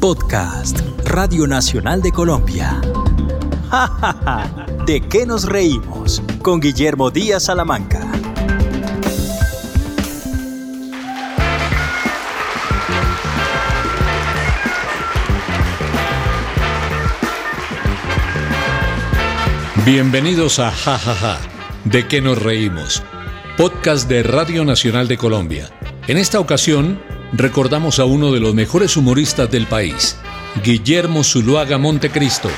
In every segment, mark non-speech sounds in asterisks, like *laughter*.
Podcast Radio Nacional de Colombia. ¡Ja! ¿De qué nos reímos? Con Guillermo Díaz Salamanca. Bienvenidos a Ja Ja Ja, ¿de qué nos reímos? Podcast de Radio Nacional de Colombia. En esta ocasión recordamos a uno de los mejores humoristas del país, Guillermo Zuluaga Montecristo.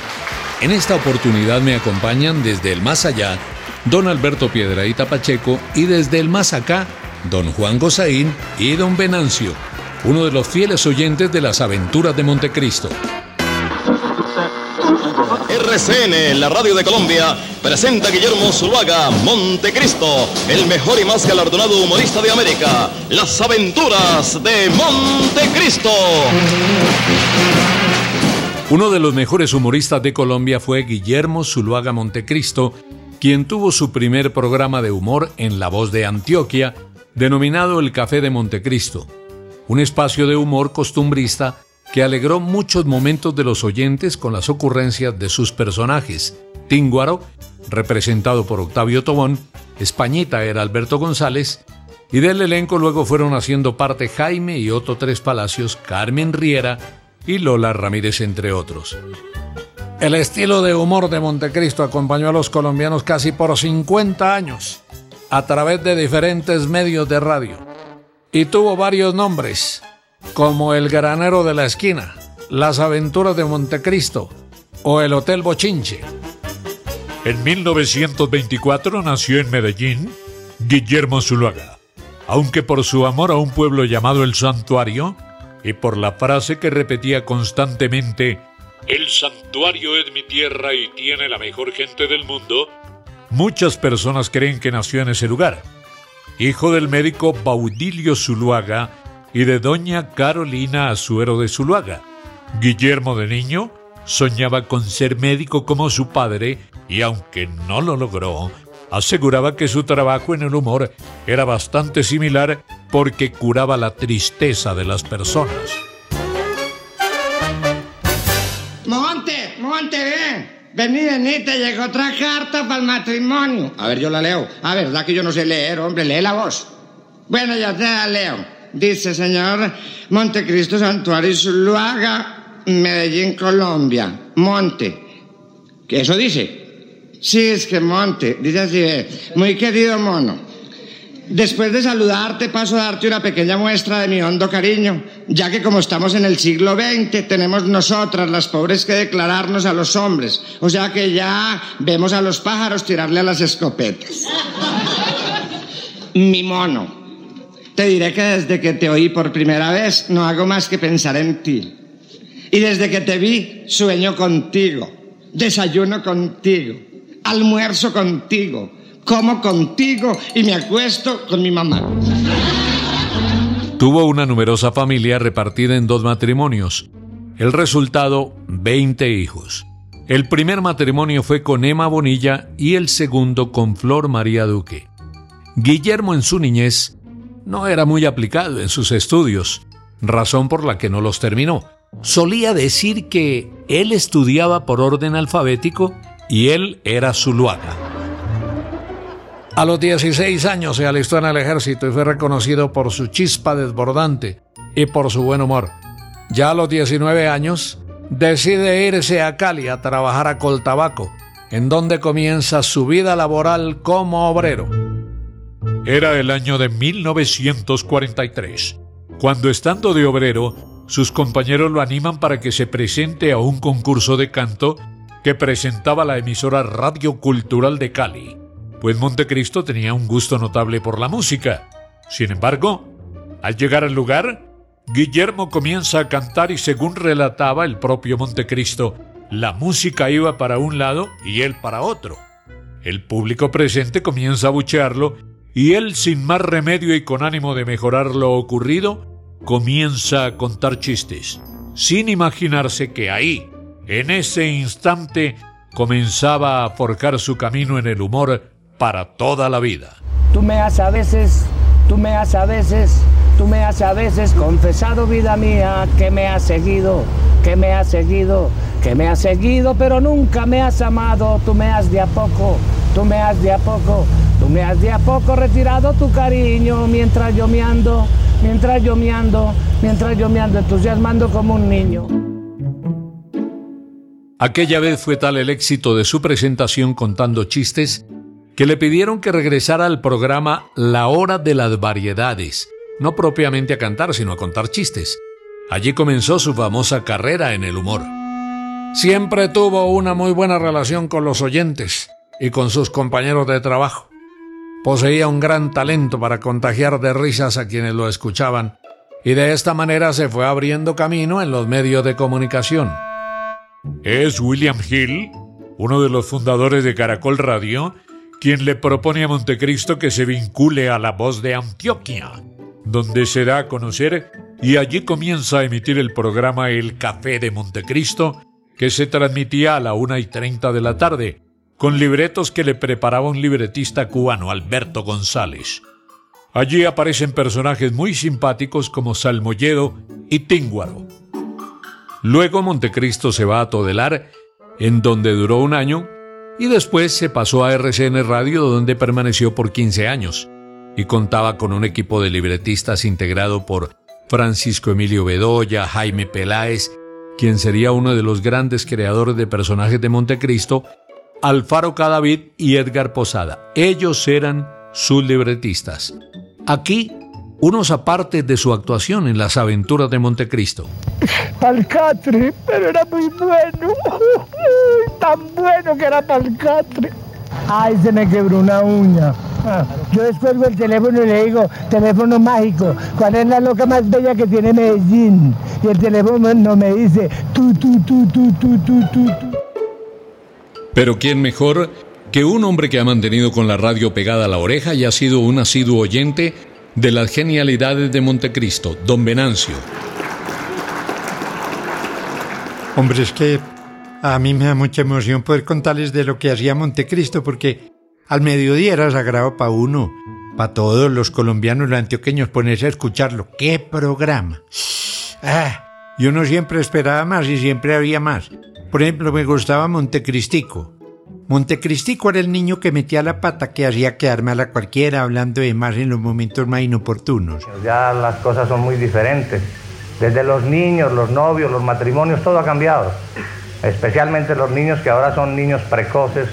En esta oportunidad me acompañan desde el más allá don Alberto Piedraíta Pacheco y desde el más acá don Juan Gozaín y don Venancio, uno de los fieles oyentes de las aventuras de Montecristo. RCN, la radio de Colombia, presenta a Guillermo Zuluaga, Montecristo, el mejor y más galardonado humorista de América. Las aventuras de Montecristo. Uno de los mejores humoristas de Colombia fue Guillermo Zuluaga Montecristo, quien tuvo su primer programa de humor en La Voz de Antioquia, denominado El Café de Montecristo, un espacio de humor costumbrista que alegró muchos momentos de los oyentes con las ocurrencias de sus personajes. Tínguaro, representado por Octavio Tobón, Españita era Alberto González, y del elenco luego fueron haciendo parte Jaime y Otto Tres Palacios, Carmen Riera y Lola Ramírez, entre otros. El estilo de humor de Montecristo acompañó a los colombianos casi por 50 años, a través de diferentes medios de radio, y tuvo varios nombres, como El Granero de la Esquina, Las Aventuras de Montecristo o El Hotel Bochinche. En 1924 nació en Medellín Guillermo Zuluaga, aunque por su amor a un pueblo llamado El Santuario y por la frase que repetía constantemente, El santuario es mi tierra y tiene la mejor gente del mundo, muchas personas creen que nació en ese lugar. Hijo del médico Baudilio Zuluaga, y de doña Carolina Azuero de Zuluaga. Guillermo de niño soñaba con ser médico como su padre y aunque no lo logró, aseguraba que su trabajo en el humor era bastante similar porque curaba la tristeza de las personas. Monte, Monte, ven. Vení, vení, te llegó otra carta para el matrimonio. A ver, yo la leo. A ver, ¿verdad que yo no sé leer, hombre? Lee la voz. Bueno, ya te la leo dice señor Montecristo Santuario Zuluaga, Medellín, Colombia. Monte. ¿Qué eso dice? Sí, es que Monte. Dice así, muy querido mono. Después de saludarte, paso a darte una pequeña muestra de mi hondo cariño, ya que como estamos en el siglo XX, tenemos nosotras, las pobres, que declararnos a los hombres. O sea que ya vemos a los pájaros tirarle a las escopetas. *laughs* mi mono. Te diré que desde que te oí por primera vez no hago más que pensar en ti. Y desde que te vi sueño contigo, desayuno contigo, almuerzo contigo, como contigo y me acuesto con mi mamá. Tuvo una numerosa familia repartida en dos matrimonios. El resultado, 20 hijos. El primer matrimonio fue con Emma Bonilla y el segundo con Flor María Duque. Guillermo en su niñez no era muy aplicado en sus estudios, razón por la que no los terminó. Solía decir que él estudiaba por orden alfabético y él era Zuluaga. A los 16 años se alistó en el ejército y fue reconocido por su chispa desbordante y por su buen humor. Ya a los 19 años, decide irse a Cali a trabajar a Coltabaco, en donde comienza su vida laboral como obrero. Era el año de 1943, cuando estando de obrero, sus compañeros lo animan para que se presente a un concurso de canto que presentaba la emisora Radio Cultural de Cali, pues Montecristo tenía un gusto notable por la música. Sin embargo, al llegar al lugar, Guillermo comienza a cantar y según relataba el propio Montecristo, la música iba para un lado y él para otro. El público presente comienza a buchearlo y él, sin más remedio y con ánimo de mejorar lo ocurrido, comienza a contar chistes, sin imaginarse que ahí, en ese instante, comenzaba a forjar su camino en el humor para toda la vida. Tú me has a veces, tú me has a veces, tú me has a veces confesado, vida mía, que me has seguido que me has seguido, que me has seguido, pero nunca me has amado. Tú me has de a poco, tú me has de a poco, tú me has de a poco retirado tu cariño mientras yo me ando, mientras yo me ando, mientras yo me ando entusiasmando como un niño. Aquella vez fue tal el éxito de su presentación contando chistes que le pidieron que regresara al programa La Hora de las Variedades, no propiamente a cantar, sino a contar chistes. Allí comenzó su famosa carrera en el humor. Siempre tuvo una muy buena relación con los oyentes y con sus compañeros de trabajo. Poseía un gran talento para contagiar de risas a quienes lo escuchaban y de esta manera se fue abriendo camino en los medios de comunicación. Es William Hill, uno de los fundadores de Caracol Radio, quien le propone a Montecristo que se vincule a la voz de Antioquia, donde se da a conocer y allí comienza a emitir el programa El Café de Montecristo, que se transmitía a la una y treinta de la tarde, con libretos que le preparaba un libretista cubano, Alberto González. Allí aparecen personajes muy simpáticos como Salmoyedo y Tínguaro. Luego Montecristo se va a Todelar, en donde duró un año, y después se pasó a RCN Radio donde permaneció por 15 años y contaba con un equipo de libretistas integrado por Francisco Emilio Bedoya, Jaime Peláez, quien sería uno de los grandes creadores de personajes de Montecristo, Alfaro Cadavid y Edgar Posada. Ellos eran sus libretistas. Aquí, unos apartes de su actuación en Las Aventuras de Montecristo. Palcatre, pero era muy bueno. Tan bueno que era Palcatre. Ay, se me quebró una uña. Yo descuelgo el teléfono y le digo, teléfono mágico, ¿cuál es la loca más bella que tiene Medellín? Y el teléfono no me dice, tú, tú, tú, tú, tú, tú, tú. tú. Pero ¿quién mejor que un hombre que ha mantenido con la radio pegada a la oreja y ha sido un asiduo oyente de las genialidades de Montecristo, don Venancio? Hombre, es que a mí me da mucha emoción poder contarles de lo que hacía Montecristo, porque al mediodía era sagrado para uno, para todos los colombianos, los antioqueños, ponerse a escucharlo. ¡Qué programa! Ah, y uno siempre esperaba más y siempre había más. Por ejemplo, me gustaba Montecristico. Montecristico era el niño que metía la pata que hacía quedarme a la cualquiera hablando de más en los momentos más inoportunos. Ya las cosas son muy diferentes. Desde los niños, los novios, los matrimonios, todo ha cambiado. Especialmente los niños que ahora son niños precoces,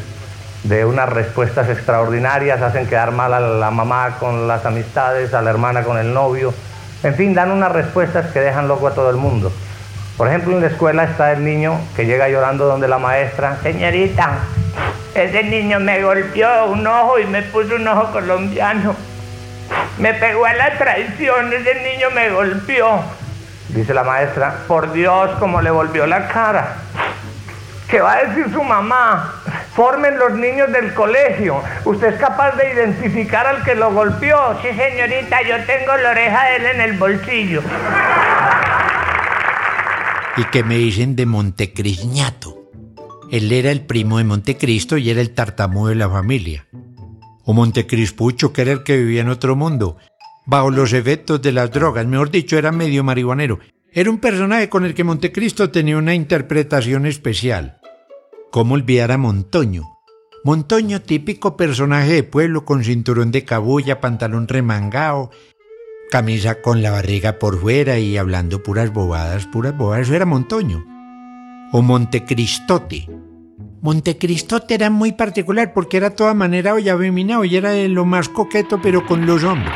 de unas respuestas extraordinarias, hacen quedar mal a la mamá con las amistades, a la hermana con el novio. En fin, dan unas respuestas que dejan loco a todo el mundo. Por ejemplo, en la escuela está el niño que llega llorando donde la maestra, señorita, ese niño me golpeó un ojo y me puso un ojo colombiano. Me pegó a la traición, ese niño me golpeó. Dice la maestra, por Dios, cómo le volvió la cara. ¿Qué va a decir su mamá? Formen los niños del colegio. ¿Usted es capaz de identificar al que lo golpeó? Sí, señorita, yo tengo la oreja de él en el bolsillo. Y que me dicen de Montecriñato. Él era el primo de Montecristo y era el tartamudo de la familia. O Montecrispucho, que era el que vivía en otro mundo, bajo los efectos de las drogas, mejor dicho, era medio marihuanero. Era un personaje con el que Montecristo tenía una interpretación especial. ¿Cómo olvidar a Montoño? Montoño, típico personaje de pueblo con cinturón de cabulla, pantalón remangado, camisa con la barriga por fuera y hablando puras bobadas, puras bobadas. Eso era Montoño. O Montecristote. Montecristote era muy particular porque era toda manera o feminado y era de lo más coqueto, pero con los hombres.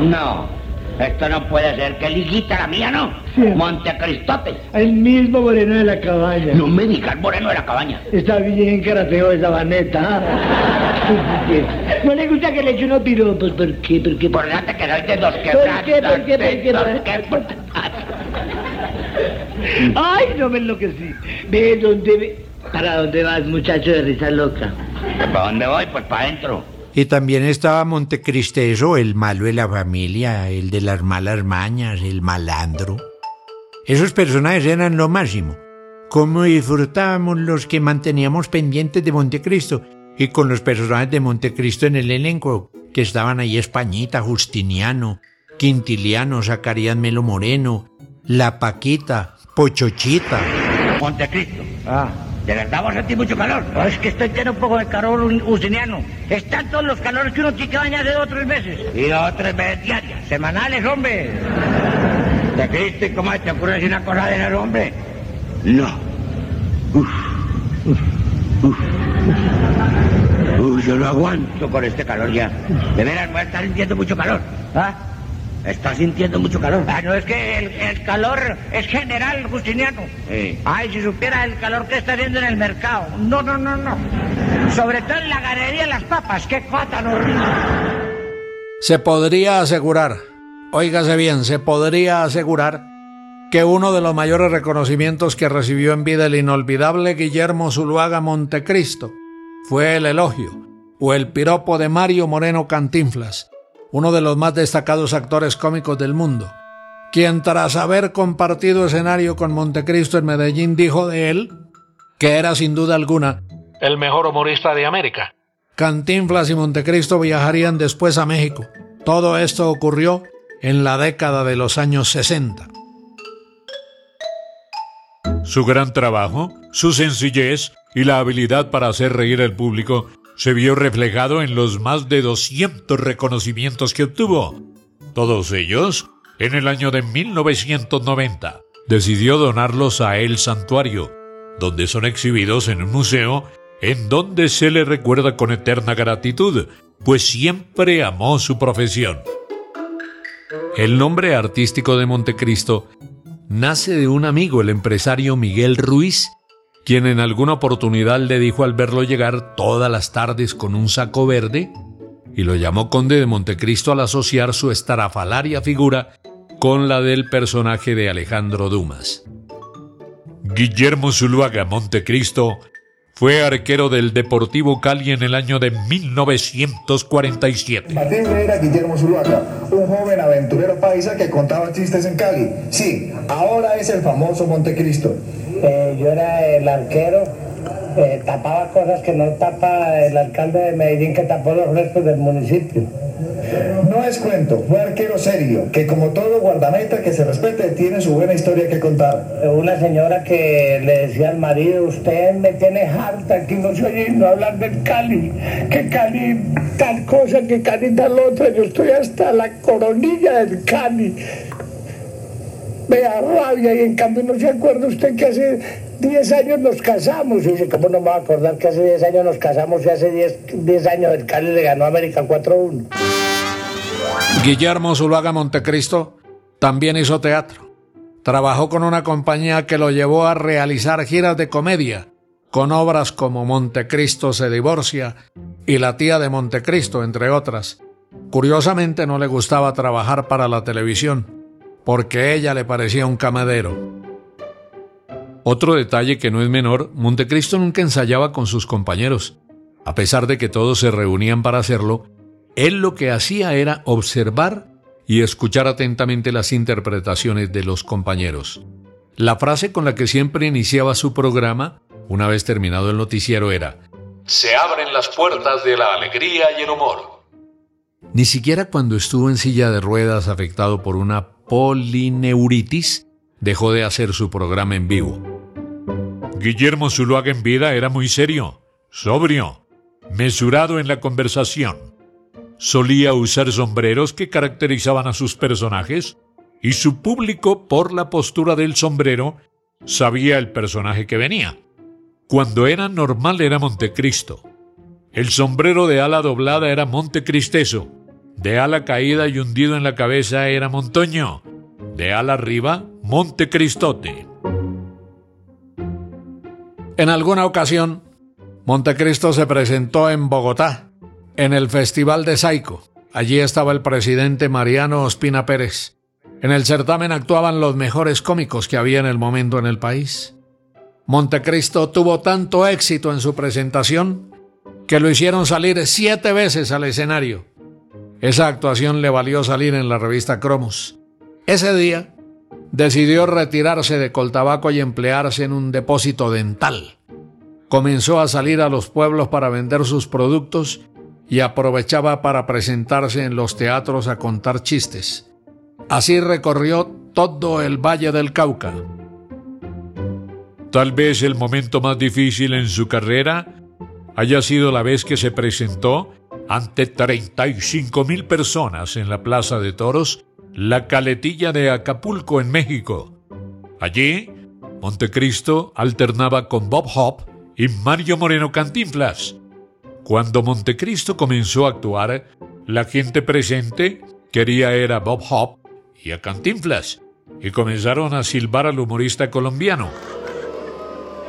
No, esto no puede ser. ¿Qué liguita la mía, no? Sí. Montecristote. El mismo moreno de la cabaña. No me digas moreno de la cabaña. Está bien carateo esa baneta. ¿No le gusta que le eche unos piropos? ¿Por qué? ¿Por qué? Por delante que soy de dos que ¿Por qué? ¿Por qué? ¿Por qué? dos ¿Por que- Ay, no me enloquecí. Ve, ¿dónde ve? ¿Para dónde vas, muchacho de risa loca? ¿Para dónde voy? Pues para adentro. Y también estaba Montecristeso, el malo de la familia, el de las malas mañas, el malandro. Esos personajes eran lo máximo. Cómo disfrutábamos los que manteníamos pendientes de Montecristo y con los personajes de Montecristo en el elenco, que estaban ahí Españita, Justiniano, Quintiliano, Zacarías Melo Moreno, La Paquita, Pochochita. Montecristo. Ah. ¿De verdad vos sentís mucho calor? No, es que estoy teniendo un poco de calor usiniano. Están todos los calores que uno tiene que bañar de otros meses. Y dos tres veces diarias. Semanales, hombre. ¿De Cristo y cómo te ocurre decir una cosa de ese hombre? No. Uf. Uf. Uf. yo lo aguanto con este calor ya. De veras, a estar sintiendo mucho calor. ¿Ah? Está sintiendo mucho calor. Ah, no, es que el, calor es general, Justiniano. Ay, si supiera el calor que está haciendo en el mercado. No, no, no, no. Sobre todo en la galería de las papas. ¡Qué cosa tan horrible! Se podría asegurar, óigase bien, se podría asegurar que uno de los mayores reconocimientos que recibió en vida el inolvidable Guillermo Zuluaga Montecristo fue el elogio o el piropo de Mario Moreno Cantinflas, uno de los más destacados actores cómicos del mundo, quien tras haber compartido escenario con Montecristo en Medellín dijo de él que era sin duda alguna el mejor humorista de América. Cantinflas y Montecristo viajarían después a México. Todo esto ocurrió en la década de los años 60. Su gran trabajo, su sencillez y la habilidad para hacer reír al público se vio reflejado en los más de 200 reconocimientos que obtuvo. Todos ellos en el año de 1990. Decidió donarlos a El Santuario, donde son exhibidos en un museo en donde se le recuerda con eterna gratitud, pues siempre amó su profesión. El nombre artístico de Montecristo nace de un amigo, el empresario Miguel Ruiz, quien en alguna oportunidad le dijo al verlo llegar todas las tardes con un saco verde, y lo llamó Conde de Montecristo al asociar su estrafalaria figura con la del personaje de Alejandro Dumas. Guillermo Zuluaga Montecristo fue arquero del Deportivo Cali en el año de 1947. Martín era Guillermo Zuluaga, un joven aventurero paisa que contaba chistes en Cali. Sí, ahora es el famoso Montecristo. Eh, yo era el arquero, eh, tapaba cosas que no tapa el alcalde de Medellín que tapó los restos del municipio. No es cuento, fue arquero serio, que como todo guardameta que se respete tiene su buena historia que contar. Una señora que le decía al marido, usted me tiene harta, que no se oye no hablar del Cali, que Cali tal cosa, que Cali tal otra, yo estoy hasta la coronilla del Cali vea rabia y en cambio no se acuerda usted que hace 10 años nos casamos. Y dice, ¿cómo no me va a acordar que hace 10 años nos casamos y hace 10, 10 años el Cali le ganó a América 4-1? Guillermo Zuluaga Montecristo también hizo teatro. Trabajó con una compañía que lo llevó a realizar giras de comedia, con obras como Montecristo se divorcia y La tía de Montecristo, entre otras. Curiosamente no le gustaba trabajar para la televisión porque ella le parecía un camadero. Otro detalle que no es menor, Montecristo nunca ensayaba con sus compañeros. A pesar de que todos se reunían para hacerlo, él lo que hacía era observar y escuchar atentamente las interpretaciones de los compañeros. La frase con la que siempre iniciaba su programa, una vez terminado el noticiero, era Se abren las puertas de la alegría y el humor. Ni siquiera cuando estuvo en silla de ruedas afectado por una polineuritis, dejó de hacer su programa en vivo. Guillermo Zuluaga en vida era muy serio, sobrio, mesurado en la conversación. Solía usar sombreros que caracterizaban a sus personajes y su público, por la postura del sombrero, sabía el personaje que venía. Cuando era normal era Montecristo. El sombrero de ala doblada era Montecristeso de ala caída y hundido en la cabeza era Montoño. De ala arriba, Montecristote. En alguna ocasión, Montecristo se presentó en Bogotá, en el Festival de Saico. Allí estaba el presidente Mariano Ospina Pérez. En el certamen actuaban los mejores cómicos que había en el momento en el país. Montecristo tuvo tanto éxito en su presentación que lo hicieron salir siete veces al escenario esa actuación le valió salir en la revista Cromos. Ese día decidió retirarse de Coltabaco y emplearse en un depósito dental. Comenzó a salir a los pueblos para vender sus productos y aprovechaba para presentarse en los teatros a contar chistes. Así recorrió todo el Valle del Cauca. Tal vez el momento más difícil en su carrera haya sido la vez que se presentó ante 35 mil personas en la Plaza de Toros, la caletilla de Acapulco en México. Allí, Montecristo alternaba con Bob Hope y Mario Moreno Cantinflas. Cuando Montecristo comenzó a actuar, la gente presente quería era Bob Hope y a Cantinflas, y comenzaron a silbar al humorista colombiano.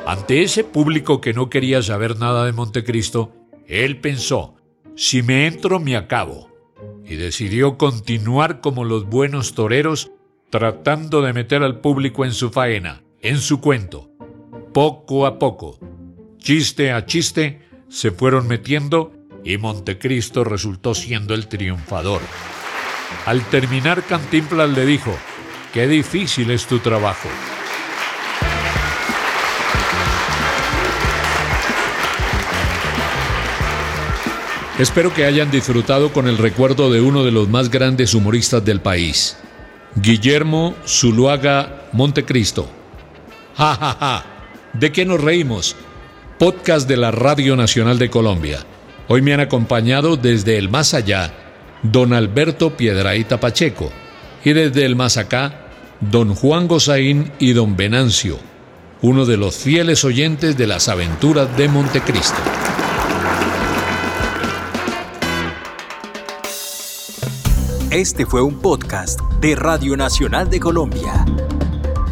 Ante ese público que no quería saber nada de Montecristo, él pensó, si me entro me acabo, y decidió continuar como los buenos toreros, tratando de meter al público en su faena, en su cuento. Poco a poco, chiste a chiste, se fueron metiendo y Montecristo resultó siendo el triunfador. Al terminar Cantinflas le dijo, qué difícil es tu trabajo. Espero que hayan disfrutado con el recuerdo de uno de los más grandes humoristas del país, Guillermo Zuluaga Montecristo. Ja, ja, ja. ¿De qué nos reímos? Podcast de la Radio Nacional de Colombia. Hoy me han acompañado desde el más allá don Alberto Piedraíta Pacheco y desde el más acá don Juan Gozaín y don Venancio, uno de los fieles oyentes de las aventuras de Montecristo. Este fue un podcast de Radio Nacional de Colombia.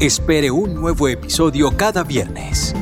Espere un nuevo episodio cada viernes.